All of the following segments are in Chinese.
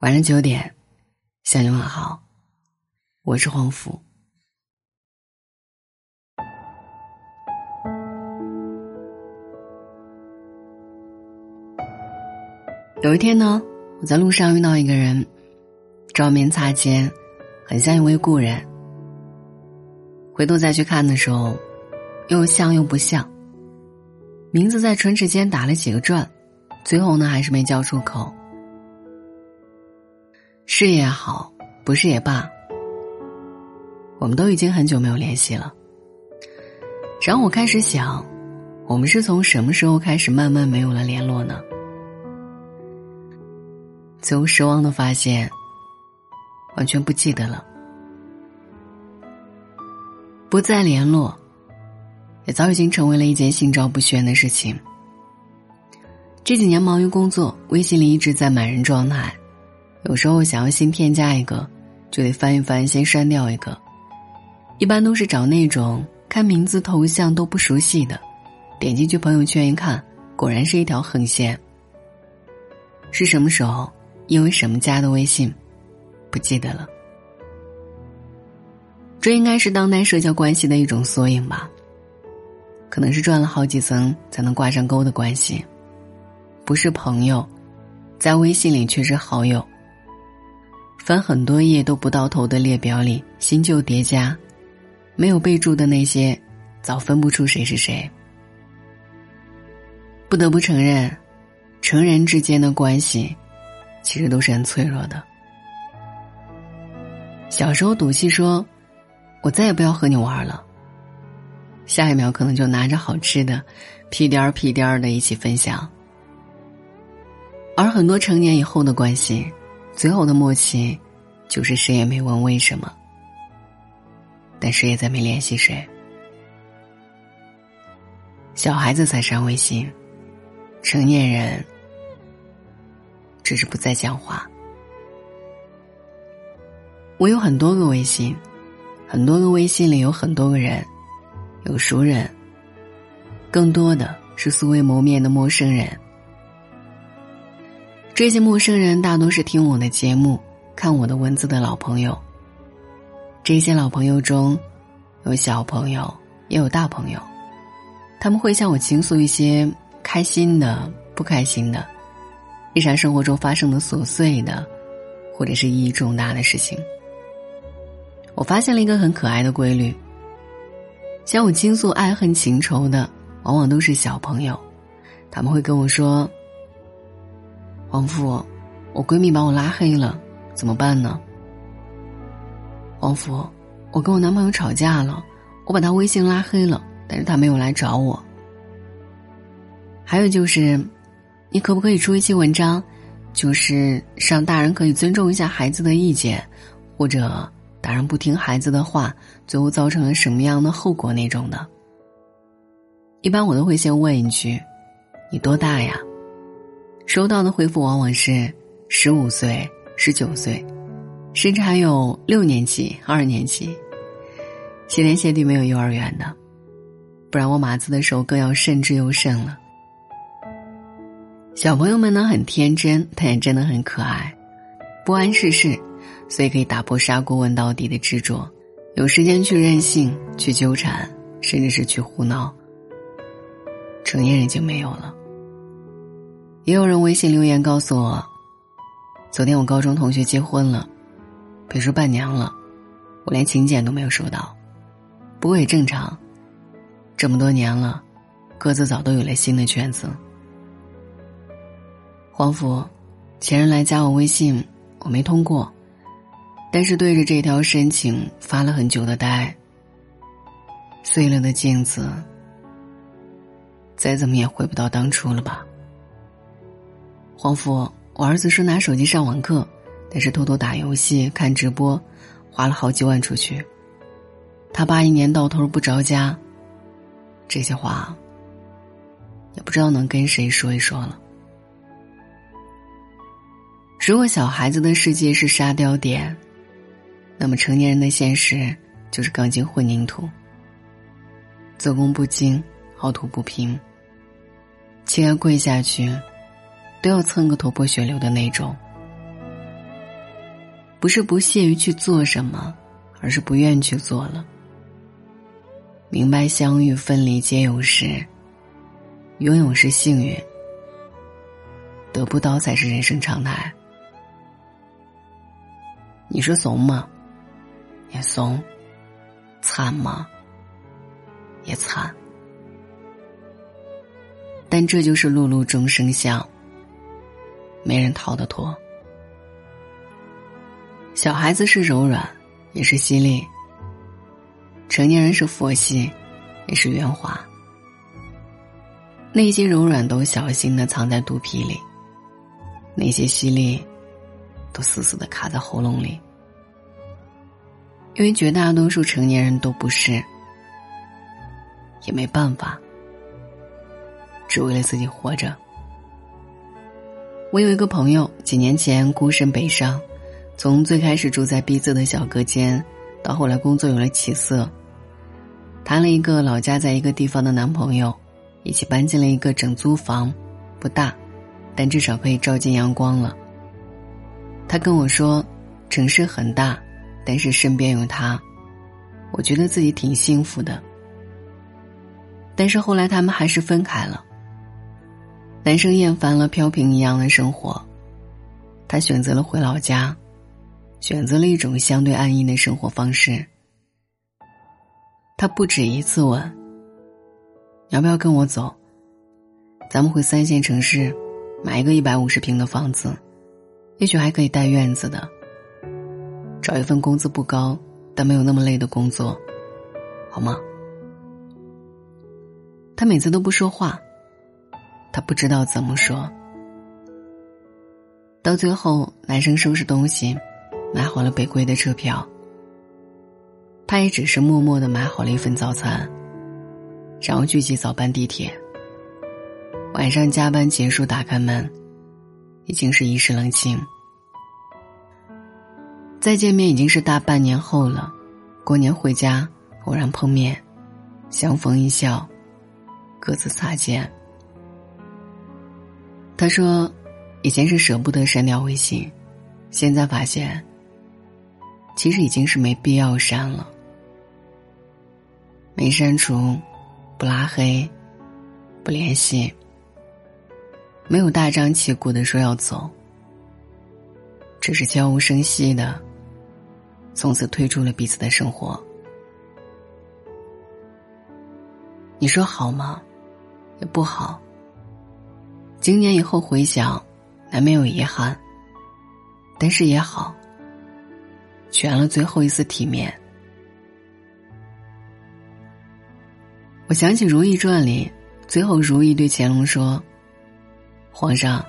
晚上九点，向你问好，我是黄福。有一天呢，我在路上遇到一个人，照面擦肩，很像一位故人。回头再去看的时候，又像又不像。名字在唇齿间打了几个转，最后呢，还是没叫出口。是也好，不是也罢，我们都已经很久没有联系了。然后我开始想，我们是从什么时候开始慢慢没有了联络呢？最后失望的发现，完全不记得了。不再联络，也早已经成为了一件心照不宣的事情。这几年忙于工作，微信里一直在满人状态。有时候想要新添加一个，就得翻一翻，先删掉一个。一般都是找那种看名字头像都不熟悉的，点进去朋友圈一看，果然是一条横线。是什么时候？因为什么加的微信？不记得了。这应该是当代社交关系的一种缩影吧。可能是转了好几层才能挂上钩的关系，不是朋友，在微信里却是好友。翻很多页都不到头的列表里，新旧叠加，没有备注的那些，早分不出谁是谁。不得不承认，成人之间的关系，其实都是很脆弱的。小时候赌气说：“我再也不要和你玩了。”下一秒可能就拿着好吃的，屁颠儿屁颠儿的一起分享。而很多成年以后的关系。最后的默契，就是谁也没问为什么，但谁也再没联系谁。小孩子才删微信，成年人只是不再讲话。我有很多个微信，很多个微信里有很多个人，有熟人，更多的是素未谋面的陌生人。这些陌生人大多是听我的节目、看我的文字的老朋友。这些老朋友中，有小朋友，也有大朋友，他们会向我倾诉一些开心的、不开心的，日常生活中发生的琐碎的，或者是意义重大的事情。我发现了一个很可爱的规律：向我倾诉爱恨情仇的，往往都是小朋友，他们会跟我说。王福，我闺蜜把我拉黑了，怎么办呢？王福，我跟我男朋友吵架了，我把他微信拉黑了，但是他没有来找我。还有就是，你可不可以出一期文章，就是让大人可以尊重一下孩子的意见，或者大人不听孩子的话，最后造成了什么样的后果那种的？一般我都会先问一句：“你多大呀？”收到的回复往往是十五岁、十九岁，甚至还有六年级、二年级，谢天谢地没有幼儿园的，不然我码字的时候更要慎之又慎了。小朋友们呢很天真，但也真的很可爱，不谙世事，所以可以打破砂锅问到底的执着，有时间去任性、去纠缠，甚至是去胡闹。成年人就没有了。也有人微信留言告诉我，昨天我高中同学结婚了，别说伴娘了，我连请柬都没有收到。不过也正常，这么多年了，各自早都有了新的圈子。黄福，前任来加我微信，我没通过，但是对着这条申请发了很久的呆。碎了的镜子，再怎么也回不到当初了吧。黄福，我儿子是拿手机上网课，但是偷偷打游戏、看直播，花了好几万出去。他爸一年到头不着家。这些话，也不知道能跟谁说一说了。如果小孩子的世界是沙雕点，那么成年人的现实就是钢筋混凝土。做工不精，凹凸不平，气要跪下去。都要蹭个头破血流的那种。不是不屑于去做什么，而是不愿去做了。明白相遇分离皆有时，拥有是幸运，得不到才是人生常态。你说怂吗？也怂。惨吗？也惨。但这就是碌碌众生相，没人逃得脱。小孩子是柔软，也是犀利；成年人是佛系，也是圆滑。那些柔软都小心的藏在肚皮里，那些犀利，都死死的卡在喉咙里。因为绝大多数成年人都不是，也没办法。只为了自己活着。我有一个朋友，几年前孤身北上，从最开始住在逼仄的小隔间，到后来工作有了起色，谈了一个老家在一个地方的男朋友，一起搬进了一个整租房，不大，但至少可以照进阳光了。他跟我说，城市很大，但是身边有他，我觉得自己挺幸福的。但是后来他们还是分开了。男生厌烦了飘萍一样的生活，他选择了回老家，选择了一种相对安逸的生活方式。他不止一次问：“要不要跟我走？咱们回三线城市，买一个一百五十平的房子，也许还可以带院子的。找一份工资不高但没有那么累的工作，好吗？”他每次都不说话。他不知道怎么说，到最后，男生收拾东西，买好了北归的车票。他也只是默默的买好了一份早餐，然后聚集早班地铁。晚上加班结束，打开门，已经是一世冷清。再见面已经是大半年后了，过年回家偶然碰面，相逢一笑，各自擦肩。他说：“以前是舍不得删掉微信，现在发现，其实已经是没必要删了。没删除，不拉黑，不联系，没有大张旗鼓的说要走，只是悄无声息的，从此退出了彼此的生活。你说好吗？也不好。”经年以后回想，难免有遗憾。但是也好，全了最后一丝体面。我想起《如懿传》里，最后如懿对乾隆说：“皇上，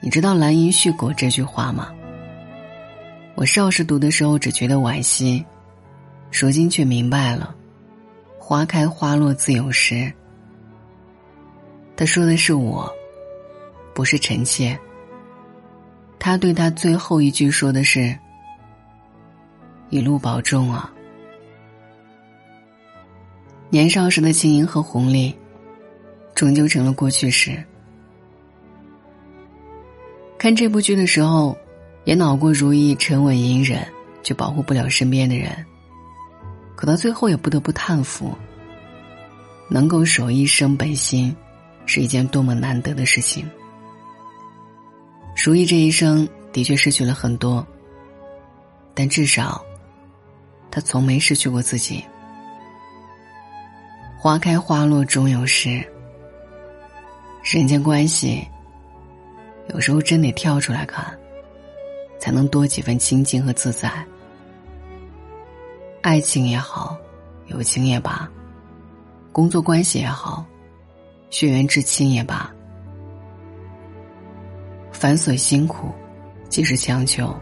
你知道‘兰因絮果’这句话吗？我少时读的时候只觉得惋惜，如今却明白了，花开花落自有时。”他说的是我，不是臣妾。他对他最后一句说的是：“一路保重啊。”年少时的轻盈和红利，终究成了过去时。看这部剧的时候，也恼过如意沉稳隐忍，却保护不了身边的人。可到最后，也不得不叹服：能够守一生本心。是一件多么难得的事情。如意这一生的确失去了很多，但至少，他从没失去过自己。花开花落终有时，人间关系，有时候真得跳出来看，才能多几分清静和自在。爱情也好，友情也罢，工作关系也好。血缘至亲也罢，繁琐辛苦，即是强求。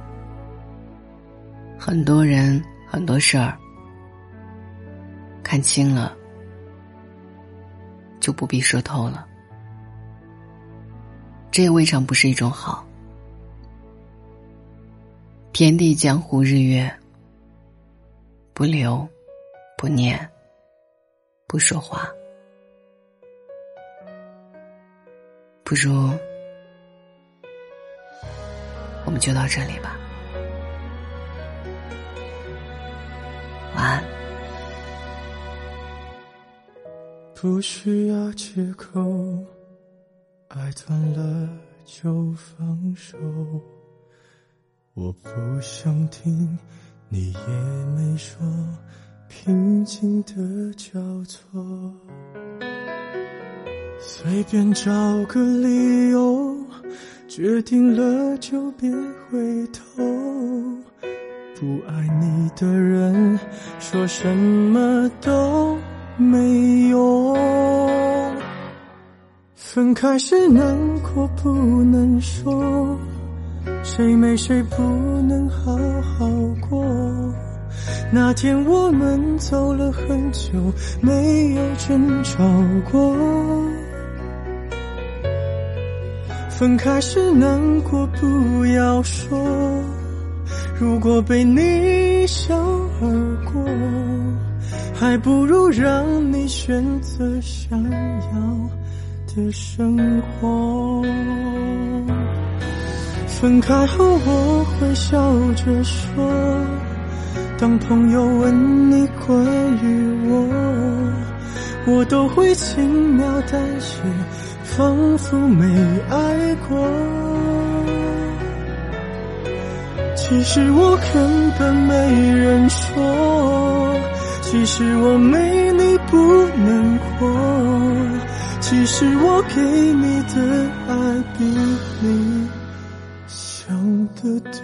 很多人，很多事儿，看清了，就不必说透了。这也未尝不是一种好。天地江湖日月，不留，不念，不说话。不如我们就到这里吧。晚安。不需要借口爱断了就放手。我不想听你也没说平静的交错。随便找个理由，决定了就别回头。不爱你的人，说什么都。没用，分开时难过不能说，谁没谁不能好好过。那天我们走了很久，没有争吵过。分开时难过不要说，如果被你一笑而过。还不如让你选择想要的生活。分开后我会笑着说，当朋友问你关于我，我都会轻描淡写，仿佛没爱过。其实我根本没人说。其实我没你不能过，其实我给你的爱比你想的多。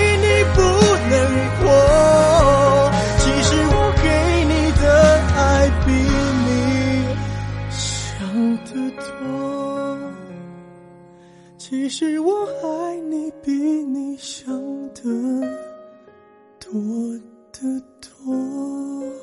想的多其实我爱你比你想的多得多。